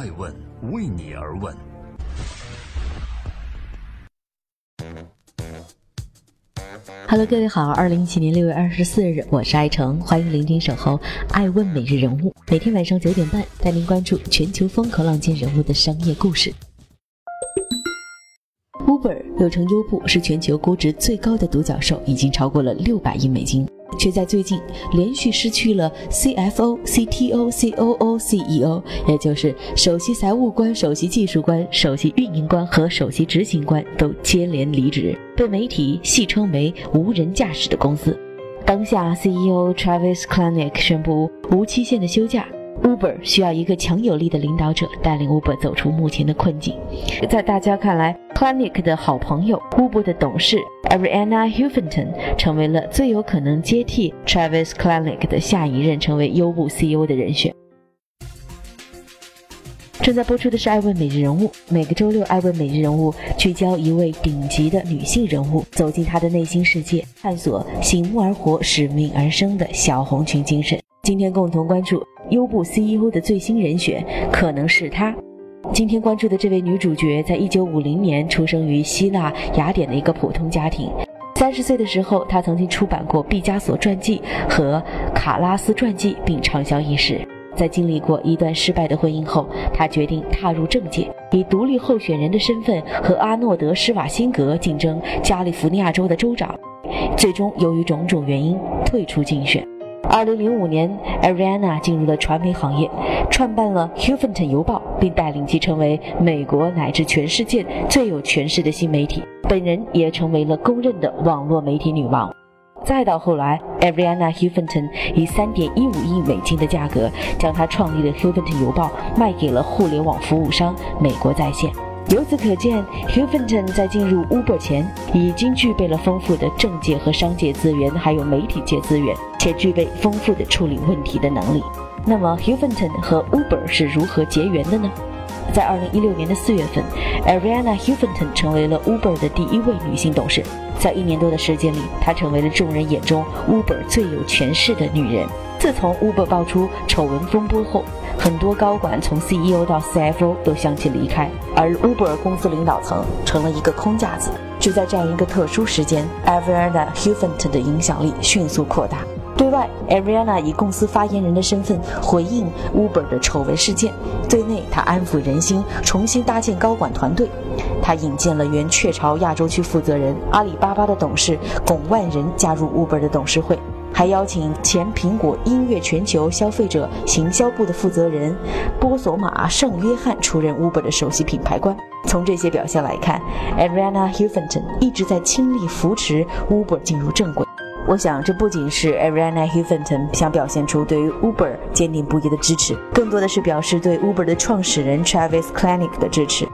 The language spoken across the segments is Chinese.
爱问为你而问。Hello，各位好，二零一七年六月二十四日，我是爱成，欢迎聆听守候爱问每日人物，每天晚上九点半带您关注全球风口浪尖人物的商业故事。Uber 又称优步，是全球估值最高的独角兽，已经超过了六百亿美金。却在最近连续失去了 CFO、CTO、COO、CEO，也就是首席财务官、首席技术官、首席运营官和首席执行官都接连离职，被媒体戏称为“无人驾驶”的公司。当下 CEO Travis k l a n i c k 宣布无期限的休假。Uber 需要一个强有力的领导者带领 Uber 走出目前的困境。在大家看来 c l a n i c 的好朋友 Uber 的董事 Arianna Huffington 成为了最有可能接替 Travis c l a n i c 的下一任成为优步 CEO 的人选。正在播出的是《爱问每日人物》，每个周六，《爱问每日人物》聚焦一位顶级的女性人物，走进她的内心世界，探索醒目而活、使命而生的小红裙精神。今天共同关注。优步 CEO 的最新人选可能是她。今天关注的这位女主角，在一九五零年出生于希腊雅典的一个普通家庭。三十岁的时候，她曾经出版过毕加索传记和卡拉斯传记，并畅销一时。在经历过一段失败的婚姻后，她决定踏入政界，以独立候选人的身份和阿诺德·施瓦辛格竞争加利福尼亚州的州长。最终，由于种种原因，退出竞选。二零零五年，Ariana 进入了传媒行业，创办了《Huffington 邮报》，并带领其成为美国乃至全世界最有权势的新媒体。本人也成为了公认的网络媒体女王。再到后来，Ariana Huffington 以三点一五亿美金的价格，将她创立的《Huffington 邮报》卖给了互联网服务商美国在线。由此可见，Huffington 在进入 Uber 前，已经具备了丰富的政界和商界资源，还有媒体界资源，且具备丰富的处理问题的能力。那么，Huffington 和 Uber 是如何结缘的呢？在2016年的4月份，Ariana Huffington 成为了 Uber 的第一位女性董事。在一年多的时间里，她成为了众人眼中 Uber 最有权势的女人。自从 Uber 爆出丑闻风波后，很多高管从 CEO 到 CFO 都相继离开，而 Uber 公司领导层成了一个空架子。就在这样一个特殊时间，Ariana Huffington 的影响力迅速扩大。对外，Ariana 以公司发言人的身份回应 Uber 的丑闻事件；对内，她安抚人心，重新搭建高管团队。她引荐了原雀巢亚洲区负责人、阿里巴巴的董事龚万人加入 Uber 的董事会。还邀请前苹果音乐全球消费者行销部的负责人波索马圣约翰出任 Uber 的首席品牌官。从这些表现来看，Ariana Huffington 一直在倾力扶持 Uber 进入正轨。我想，这不仅是 Ariana Huffington 想表现出对于 Uber 坚定不移的支持，更多的是表示对 Uber 的创始人 Travis Kalanick 的支持。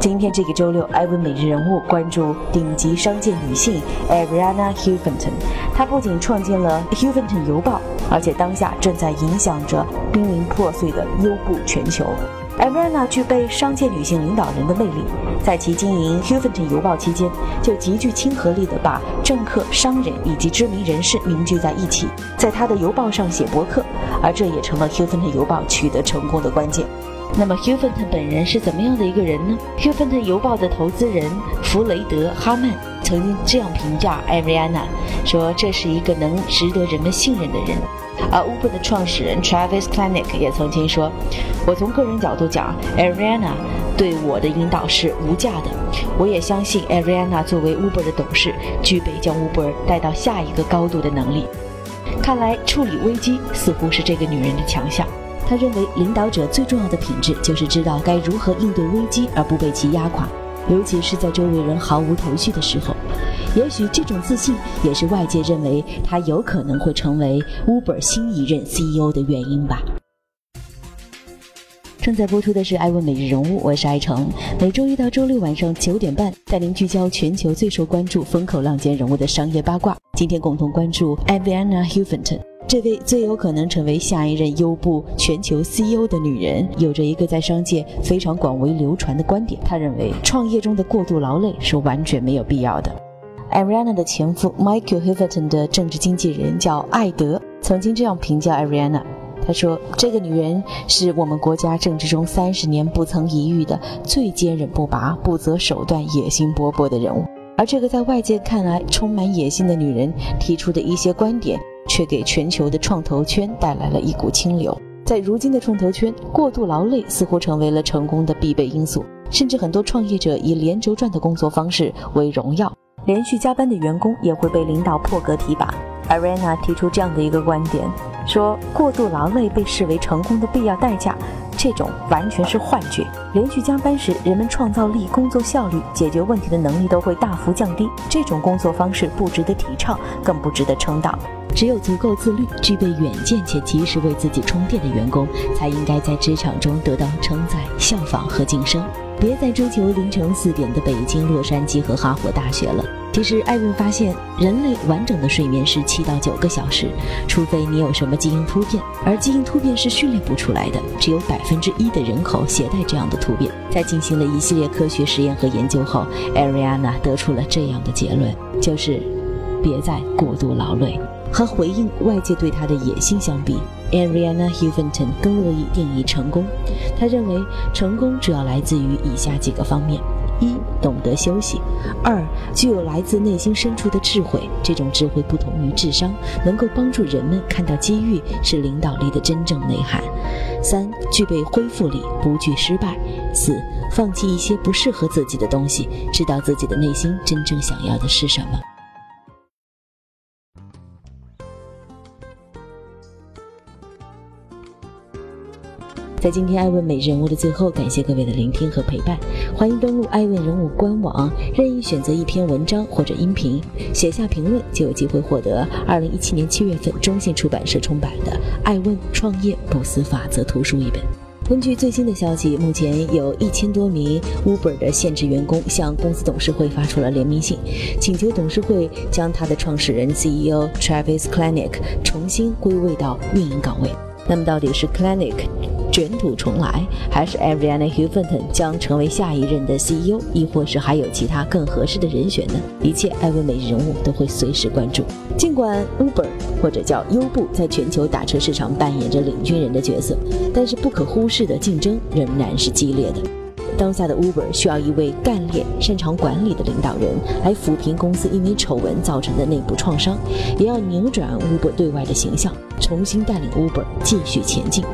今天这个周六，艾文每日人物关注顶级商界女性 Ariana h u f f i n t o n。她不仅创建了 h u f f i n t o n 邮报，而且当下正在影响着濒临破碎的优步全球。Ariana 具备商界女性领导人的魅力，在其经营 h u f f i n t o n 邮报期间，就极具亲和力地把政客、商人以及知名人士凝聚在一起，在她的邮报上写博客，而这也成了 h u f f i n t o n 邮报取得成功的关键。那么 Huffington 本人是怎么样的一个人呢？Huffington 邮报的投资人弗雷德·哈曼曾经这样评价 Ariana，说这是一个能值得人们信任的人。而 Uber 的创始人 Travis k l a n i c k 也曾经说：“我从个人角度讲，Ariana 对我的引导是无价的。我也相信 Ariana 作为 Uber 的董事，具备将 Uber 带到下一个高度的能力。看来处理危机似乎是这个女人的强项。”他认为，领导者最重要的品质就是知道该如何应对危机而不被其压垮，尤其是在周围人毫无头绪的时候。也许这种自信也是外界认为他有可能会成为 Uber 新一任 CEO 的原因吧。正在播出的是《爱问每日人物》，我是爱成，每周一到周六晚上九点半，带您聚焦全球最受关注、风口浪尖人物的商业八卦。今天共同关注 Aviana Huffington。这位最有可能成为下一任优步全球 CEO 的女人，有着一个在商界非常广为流传的观点。她认为，创业中的过度劳累是完全没有必要的。Ariana 的前夫 Michael Huffington 的政治经纪人叫艾德，曾经这样评价 Ariana：他说：“这个女人是我们国家政治中三十年不曾一遇的最坚韧不拔、不择手段、野心勃勃的人物。而这个在外界看来充满野心的女人提出的一些观点，却给全球的创投圈带来了一股清流。在如今的创投圈，过度劳累似乎成为了成功的必备因素，甚至很多创业者以连轴转的工作方式为荣耀。连续加班的员工也会被领导破格提拔。” Arena 提出这样的一个观点，说过度劳累被视为成功的必要代价，这种完全是幻觉。连续加班时，人们创造力、工作效率、解决问题的能力都会大幅降低，这种工作方式不值得提倡，更不值得称道。只有足够自律、具备远见且及时为自己充电的员工，才应该在职场中得到称赞、效仿和晋升。别再追求凌晨四点的北京、洛杉矶和哈佛大学了。其实，艾文发现，人类完整的睡眠是七到九个小时，除非你有什么基因突变，而基因突变是训练不出来的。只有百分之一的人口携带这样的突变。在进行了一系列科学实验和研究后，Ariana 得出了这样的结论：就是，别再过度劳累。和回应外界对他的野心相比，Ariana Huffington 更乐意定义成功。他认为，成功主要来自于以下几个方面。一懂得休息，二具有来自内心深处的智慧，这种智慧不同于智商，能够帮助人们看到机遇，是领导力的真正内涵。三具备恢复力，不惧失败。四放弃一些不适合自己的东西，知道自己的内心真正想要的是什么。在今天爱问每日人物的最后，感谢各位的聆听和陪伴。欢迎登录爱问人物官网，任意选择一篇文章或者音频，写下评论就有机会获得二零一七年七月份中信出版社出版的《爱问创业不死法则》图书一本。根据最新的消息，目前有一千多名 Uber 的现职员工向公司董事会发出了联名信，请求董事会将他的创始人 CEO Travis Kalanick 重新归位到运营岗位。那么，到底是 Kalanick？卷土重来，还是 Ariana Huffington 将成为下一任的 CEO，亦或是还有其他更合适的人选呢？一切艾问每日人物都会随时关注。尽管 Uber 或者叫优步在全球打车市场扮演着领军人的角色，但是不可忽视的竞争仍然是激烈的。当下的 Uber 需要一位干练、擅长管理的领导人来抚平公司因为丑闻造成的内部创伤，也要扭转 Uber 对外的形象，重新带领 Uber 继续前进。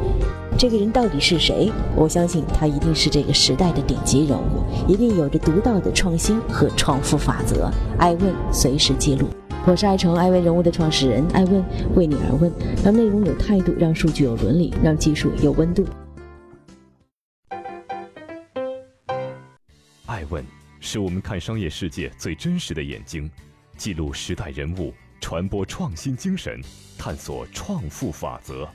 这个人到底是谁？我相信他一定是这个时代的顶级人物，一定有着独到的创新和创富法则。爱问随时记录，我是爱成爱问人物的创始人。爱问为你而问，让内容有态度，让数据有伦理，让技术有温度。爱问是我们看商业世界最真实的眼睛，记录时代人物，传播创新精神，探索创富法则。